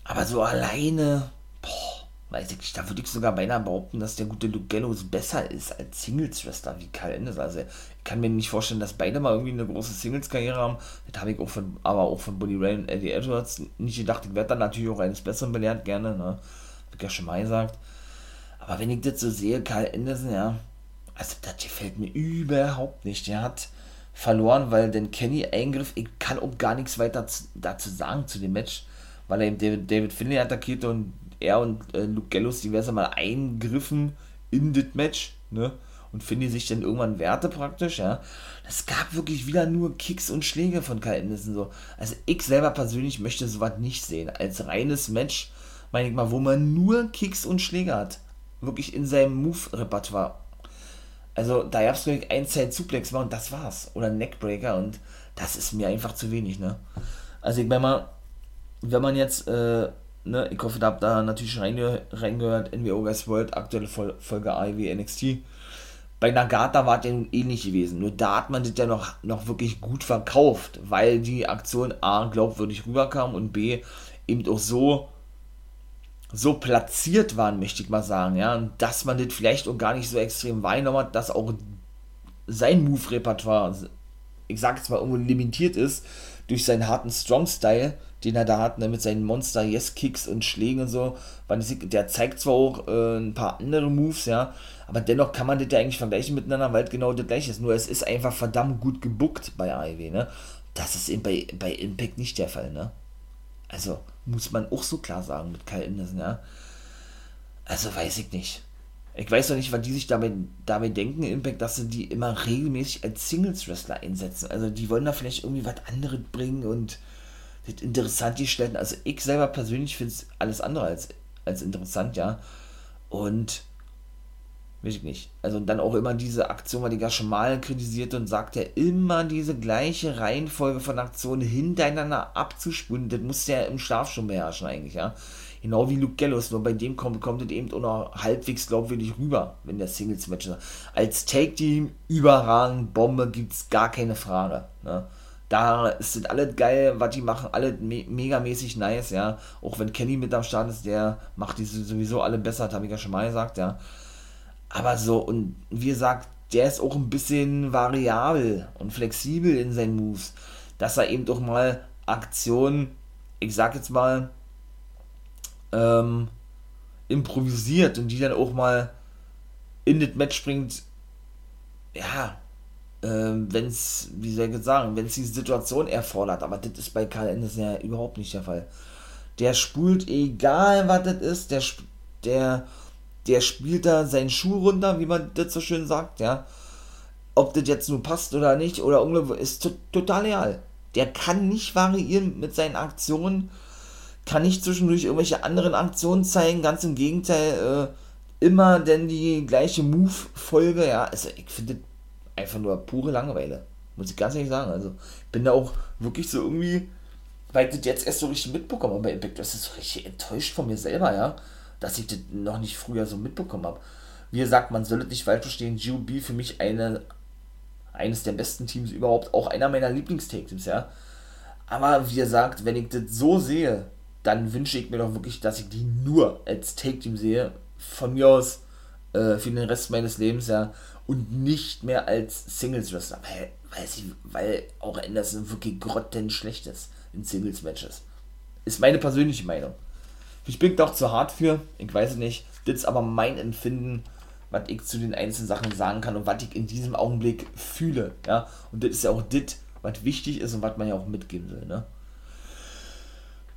Aber so alleine, boah, weiß ich nicht, da würde ich sogar beinahe behaupten, dass der gute Luke Gallows besser ist als Singles-Wrestler wie Kyle Anderson. Also ich kann mir nicht vorstellen, dass beide mal irgendwie eine große Singles-Karriere haben. Das habe ich auch von, aber auch von Buddy Ray und Eddie Edwards nicht gedacht. Ich werde dann natürlich auch eines Besseren belehrt, gerne, ne? Hab ich ja schon mal gesagt. Aber wenn ich das so sehe, Kyle Anderson, ja, also das gefällt mir überhaupt nicht. Der hat verloren, weil den Kenny eingriff. Ich kann auch gar nichts weiter dazu sagen zu dem Match, weil er eben David, David Finlay attackierte und er und äh, Luke Gallows diverse mal eingriffen in das Match, ne? Und Finlay sich dann irgendwann wehrte praktisch, ja. Es gab wirklich wieder nur Kicks und Schläge von Kyle Anderson, so. Also ich selber persönlich möchte sowas nicht sehen. Als reines Match, meine ich mal, wo man nur Kicks und Schläge hat. Wirklich in seinem Move-Repertoire. Also da gab es glaube ich ein Zeit Suplex war und das war's. Oder Neckbreaker und das ist mir einfach zu wenig, ne? Also ich meine mal, wenn man jetzt äh, ne, ich hoffe, da habt ihr natürlich reinge reingehört, NWO Guys World, aktuelle Vol Folge AEW NXT. Bei Nagata war es ja ähnlich gewesen, nur da hat man das ja noch, noch wirklich gut verkauft, weil die Aktion A glaubwürdig rüberkam und B eben auch so, so platziert waren, möchte ich mal sagen, ja, und dass man das vielleicht auch gar nicht so extrem wahrgenommen hat, dass auch sein Move-Repertoire, ich sag jetzt mal, irgendwo limitiert ist durch seinen harten Strong-Style, den er da hat, ne, mit seinen Monster-Yes-Kicks und Schlägen und so. Der zeigt zwar auch äh, ein paar andere Moves, ja, aber dennoch kann man das ja eigentlich vergleichen miteinander, weil es genau das gleiche ist. Nur es ist einfach verdammt gut gebuckt bei AEW, ne. Das ist eben bei, bei Impact nicht der Fall, ne. Also, muss man auch so klar sagen mit Kyle Anderson, ja. Also, weiß ich nicht. Ich weiß doch nicht, was die sich damit, damit denken, Impact, dass sie die immer regelmäßig als Singles-Wrestler einsetzen. Also, die wollen da vielleicht irgendwie was anderes bringen und das interessant gestellt. Also ich selber persönlich finde es alles andere als, als interessant, ja. Und weiß ich nicht. Also dann auch immer diese Aktion, weil ich ja schon mal kritisiert und sagt ja immer diese gleiche Reihenfolge von Aktionen hintereinander abzuspulen. Das muss ja im Schlaf schon beherrschen eigentlich, ja. Genau wie Luke Gallows, nur bei dem kommt, kommt es eben auch noch halbwegs glaubwürdig rüber, wenn der Singles-Match ist. Als Take-Team überragend, Bombe gibt's gar keine Frage, ne. Da sind alle geil, was die machen, alle me megamäßig nice, ja. Auch wenn Kenny mit am Start ist, der macht die sowieso alle besser, das habe ich ja schon mal gesagt, ja. Aber so, und wie gesagt, der ist auch ein bisschen variabel und flexibel in seinen Moves, dass er eben doch mal Aktionen, ich sag jetzt mal, ähm, improvisiert und die dann auch mal in das Match bringt, ja, ähm, wenn es, wie soll ich sagen, wenn es die Situation erfordert, aber das ist bei Karl Anderson ja überhaupt nicht der Fall. Der spult, egal was das ist, der, der, der spielt da seinen Schuh runter, wie man das so schön sagt, ja. Ob das jetzt nur passt oder nicht, oder irgendwo, ist total real. Der kann nicht variieren mit seinen Aktionen, kann nicht zwischendurch irgendwelche anderen Aktionen zeigen, ganz im Gegenteil, äh, immer denn die gleiche Move-Folge, ja. Also ich finde einfach nur pure Langeweile. Muss ich ganz ehrlich sagen. Also, bin da auch wirklich so irgendwie, weil ich das jetzt erst so richtig mitbekommen habe bei Impact, das ist so richtig enttäuscht von mir selber, ja, dass ich das noch nicht früher so mitbekommen habe. Wie gesagt, man soll es nicht falsch verstehen, GOB für mich eine, eines der besten Teams überhaupt, auch einer meiner Lieblingstake-Teams, ja. Aber wie gesagt, wenn ich das so sehe, dann wünsche ich mir doch wirklich, dass ich die nur als Take-Team sehe. Von mir aus äh, für den Rest meines Lebens, ja und nicht mehr als Singles-Wrestler, weil, weil, sie, weil auch Anderson wirklich grottenschlecht ist in Singles-Matches. Ist meine persönliche Meinung. Ich bin doch zu hart für, ich weiß es nicht. Das ist aber mein Empfinden, was ich zu den einzelnen Sachen sagen kann und was ich in diesem Augenblick fühle. Ja? Und das ist ja auch das, was wichtig ist und was man ja auch mitgeben will. Ne?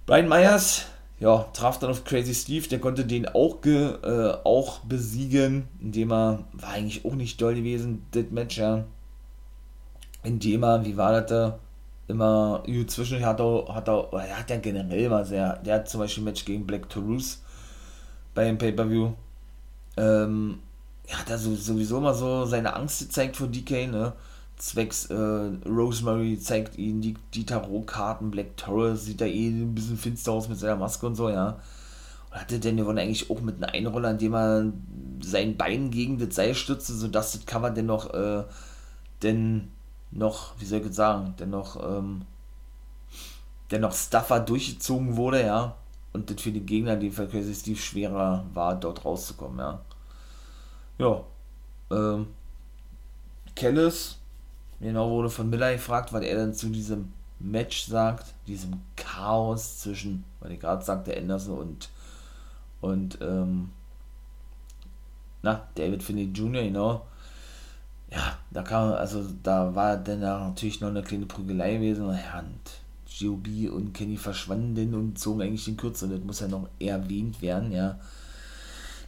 Brian Myers ja, traf dann auf Crazy Steve, der konnte den auch, ge, äh, auch besiegen, indem er, war eigentlich auch nicht doll gewesen, das Match, ja. Indem er, wie war das da, immer, zwischen. Hat er, hat er, er hat ja generell mal sehr, der hat zum Beispiel ein Match gegen Black Toulouse beim Pay-Per-View, ähm, er hat da so, sowieso immer so seine Angst gezeigt vor DK, ne, zwecks äh, Rosemary zeigt ihnen die, die Tarotkarten, Black Taurus sieht da eh ein bisschen finster aus mit seiner Maske und so, ja. Und hatte denn Devon eigentlich auch mit einem Einroller, indem er sein Bein gegen das Seil stützte, sodass das Cover denn noch, äh, denn noch, wie soll ich sagen, denn noch, ähm, denn noch Stuffer durchgezogen wurde, ja. und das für die Gegner, die Steve schwerer war, dort rauszukommen, ja. Ja, ähm, Kellis, genau, wurde von Miller gefragt, was er dann zu diesem Match sagt, diesem Chaos zwischen, weil ich gerade sagte, Anderson und, und, ähm, na, David Finney Jr., genau. Ja, da kam, also da war dann natürlich noch eine kleine Prügelei gewesen. Ja, und GOB und Kenny verschwanden und zogen eigentlich den Kürzer. Das muss ja noch erwähnt werden, ja.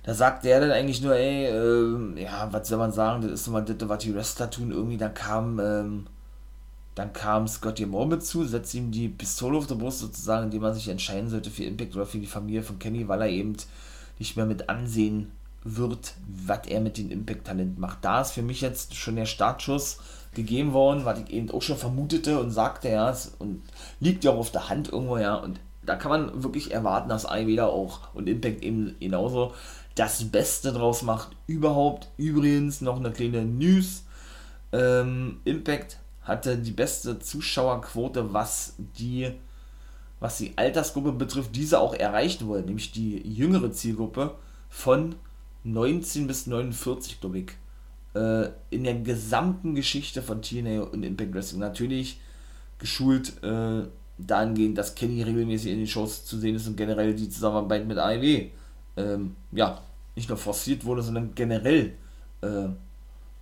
Da sagt der dann eigentlich nur, ey, äh, ja, was soll man sagen, das ist immer das, was die Wrestler tun. Irgendwie, da kam, ähm, dann kam Scotty Moore mit zu, setzt ihm die Pistole auf der Brust sozusagen, indem man sich entscheiden sollte für Impact oder für die Familie von Kenny, weil er eben nicht mehr mit ansehen wird, was er mit dem Impact-Talent macht. Da ist für mich jetzt schon der Startschuss gegeben worden, was ich eben auch schon vermutete und sagte, ja, und liegt ja auch auf der Hand irgendwo, ja, und da kann man wirklich erwarten, dass AEW da auch und Impact eben genauso das Beste draus macht. Überhaupt, übrigens noch eine kleine News. Ähm, Impact hatte die beste Zuschauerquote, was die, was die Altersgruppe betrifft, diese auch erreichen wollen, nämlich die jüngere Zielgruppe von 19 bis 49, glaube ich. Äh, in der gesamten Geschichte von TNA und Impact Wrestling. Natürlich geschult äh, dahingehend, dass Kenny regelmäßig in den Shows zu sehen ist und generell die Zusammenarbeit mit AEW ähm, ja, nicht nur forciert wurde, sondern generell äh,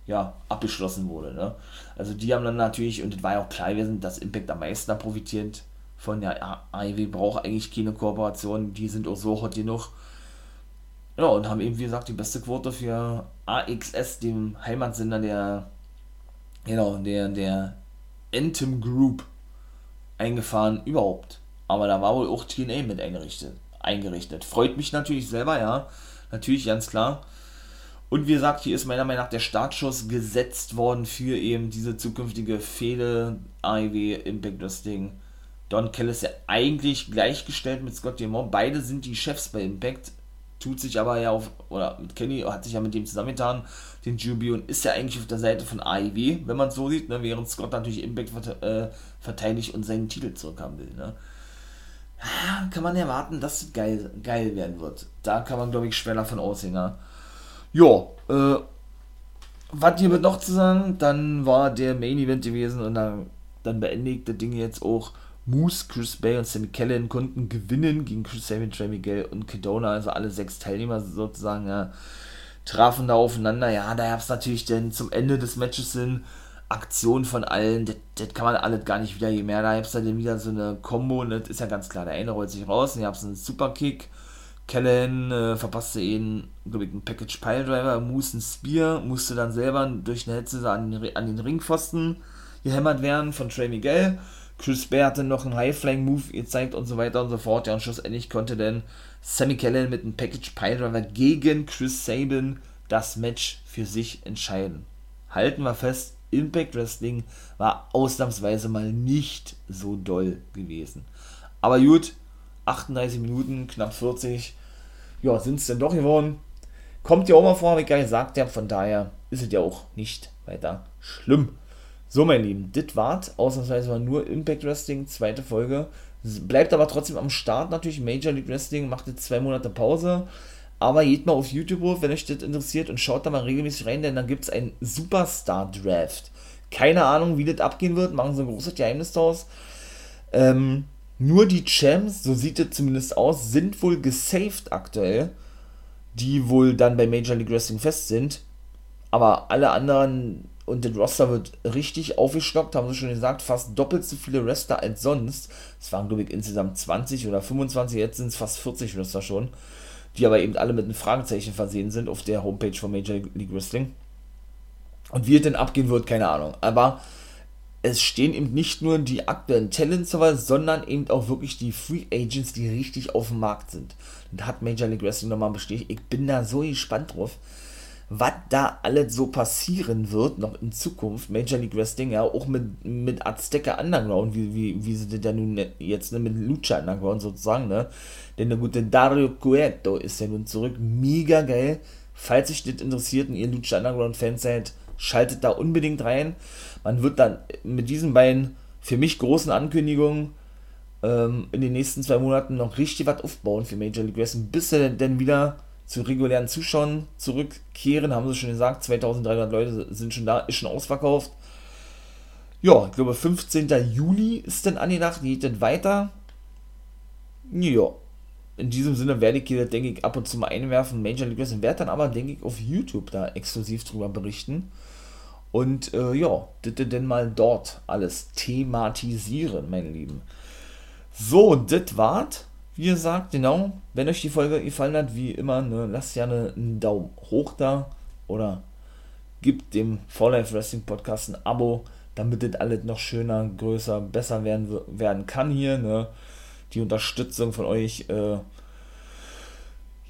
ja, abgeschlossen wurde. Ne? Also die haben dann natürlich, und das war ja auch klar gewesen, dass Impact am meisten da profitiert von der AEW braucht eigentlich keine Kooperation, die sind auch so hot genug. Ja, und haben eben, wie gesagt, die beste Quote für AXS, dem Heimatsender der, genau, der, der Anthem Group eingefahren überhaupt. Aber da war wohl auch TNA mit eingerichtet. eingerichtet. Freut mich natürlich selber, ja. Natürlich, ganz klar. Und wie gesagt, hier ist meiner Meinung nach der Startschuss gesetzt worden für eben diese zukünftige Fehde AEW Impact Wrestling. Don Kell ist ja eigentlich gleichgestellt mit Scott Demont. Beide sind die Chefs bei Impact tut sich aber ja auf, oder mit Kenny hat sich ja mit dem zusammengetan, den Jubi und ist ja eigentlich auf der Seite von AEW, wenn man es so sieht, ne, während Scott natürlich Impact äh, verteidigt und seinen Titel zurückhaben will. Ne. Ja, kann man erwarten, dass es geil, geil werden wird. Da kann man, glaube ich, schwer davon aussehen. Ne. Ja, äh, was hier wird noch zu sagen, dann war der Main Event gewesen und dann, dann beendigte Ding jetzt auch Moose, Chris Bay und Sammy Kellen konnten gewinnen gegen Chris Sabin, Trey Miguel und Kedona, also alle sechs Teilnehmer sozusagen, ja, trafen da aufeinander. Ja, da gab es natürlich dann zum Ende des Matches hin Aktionen von allen, das, das kann man alles gar nicht wieder, je mehr, da gab es dann wieder so eine Combo und das ist ja ganz klar, der eine rollt sich raus und ihr habt einen Superkick, Kellen äh, verpasste ihn, glaube ich, einen Package Piledriver, Moose einen Spear, musste dann selber durch eine Hetze an, an den Ringpfosten gehämmert werden von Trey Miguel Chris Bear hatte noch einen High-Flying-Move gezeigt und so weiter und so fort. Ja, und schlussendlich konnte dann Sammy Kellen mit einem Package Piledriver gegen Chris Sabin das Match für sich entscheiden. Halten wir fest, Impact Wrestling war ausnahmsweise mal nicht so doll gewesen. Aber gut, 38 Minuten, knapp 40, ja, sind es denn doch geworden. Kommt ja auch mal vor, wie ich gesagt habe, von daher ist es ja auch nicht weiter schlimm. So, mein Lieben, das war's. Ausnahmsweise war nur Impact Wrestling, zweite Folge. Bleibt aber trotzdem am Start natürlich. Major League Wrestling macht jetzt zwei Monate Pause. Aber geht mal auf YouTube, wenn euch das interessiert und schaut da mal regelmäßig rein, denn dann gibt es einen Superstar Draft. Keine Ahnung, wie das abgehen wird, machen sie ein großes Geheimnis daraus. Ähm, nur die Champs, so sieht es zumindest aus, sind wohl gesaved aktuell, die wohl dann bei Major League Wrestling fest sind. Aber alle anderen und der Roster wird richtig aufgestockt, haben sie schon gesagt, fast doppelt so viele Wrestler als sonst. Es waren, glaube ich, insgesamt 20 oder 25, jetzt sind es fast 40 Wrestler schon, die aber eben alle mit einem Fragezeichen versehen sind auf der Homepage von Major League Wrestling. Und wie es denn abgehen wird, keine Ahnung. Aber es stehen eben nicht nur die aktuellen Talents zur sondern eben auch wirklich die Free Agents, die richtig auf dem Markt sind. Und hat Major League Wrestling nochmal bestätigt. Ich bin da so gespannt drauf was da alles so passieren wird, noch in Zukunft. Major League Wrestling, ja, auch mit, mit Azteca Underground, wie, wie, wie sie das ja nun jetzt ne, mit Lucha Underground sozusagen, ne? Denn der gute Dario Cueto ist ja nun zurück. Mega geil. Falls sich das interessiert und ihr Lucha Underground-Fans seid, schaltet da unbedingt rein. Man wird dann mit diesen beiden für mich großen Ankündigungen ähm, in den nächsten zwei Monaten noch richtig was aufbauen für Major League Wrestling, bis sie dann wieder zu regulären Zuschauern zurückkehren, haben sie schon gesagt, 2300 Leute sind schon da, ist schon ausverkauft. Ja, ich glaube 15. Juli ist dann angedacht, geht dann weiter. Ja, in diesem Sinne werde ich hier, denke ich, ab und zu mal einwerfen, Major League Wrestling, werde dann aber, denke ich, auf YouTube da exklusiv drüber berichten. Und äh, ja, das denn mal dort alles thematisieren, meine Lieben. So, das war's. Wie gesagt, genau, wenn euch die Folge gefallen hat, wie immer, ne, lasst gerne einen Daumen hoch da oder gebt dem For Life Wrestling Podcast ein Abo, damit das alles noch schöner, größer, besser werden, werden kann hier. Ne. Die Unterstützung von euch äh,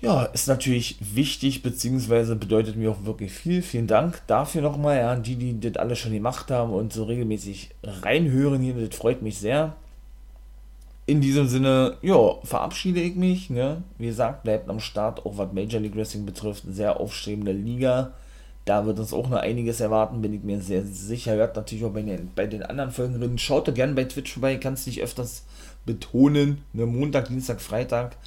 ja, ist natürlich wichtig, beziehungsweise bedeutet mir auch wirklich viel. Vielen Dank dafür nochmal, ja, die, die das alle schon gemacht haben und so regelmäßig reinhören hier, das freut mich sehr. In diesem Sinne, ja, verabschiede ich mich, ne? Wie gesagt, bleibt am Start, auch was Major League Wrestling betrifft, sehr aufstrebende Liga. Da wird uns auch noch einiges erwarten, bin ich mir sehr sicher. Hört natürlich auch bei den, bei den anderen Folgen drin. Schaut gerne bei Twitch vorbei, kann es nicht öfters betonen. Ne? Montag, Dienstag, Freitag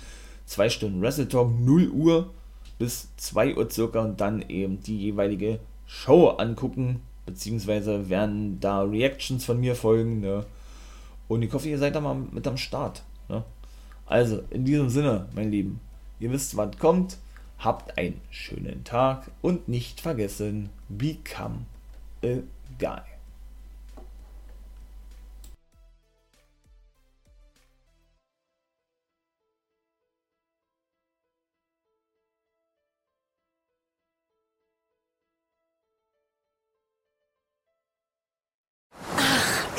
zwei Stunden Wrestle Talk, 0 Uhr bis 2 Uhr circa und dann eben die jeweilige Show angucken, beziehungsweise werden da Reactions von mir folgen. Ne? Und ich hoffe, ihr seid da mal mit am Start. Ne? Also, in diesem Sinne, mein Lieben, ihr wisst, was kommt. Habt einen schönen Tag und nicht vergessen, become a guy.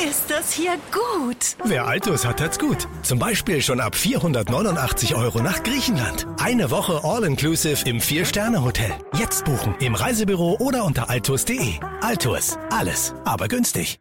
Ist das hier gut? Wer Altus hat, hat's gut. Zum Beispiel schon ab 489 Euro nach Griechenland. Eine Woche All-Inclusive im Vier-Sterne-Hotel. Jetzt buchen im Reisebüro oder unter altus.de. Altus, alles, aber günstig.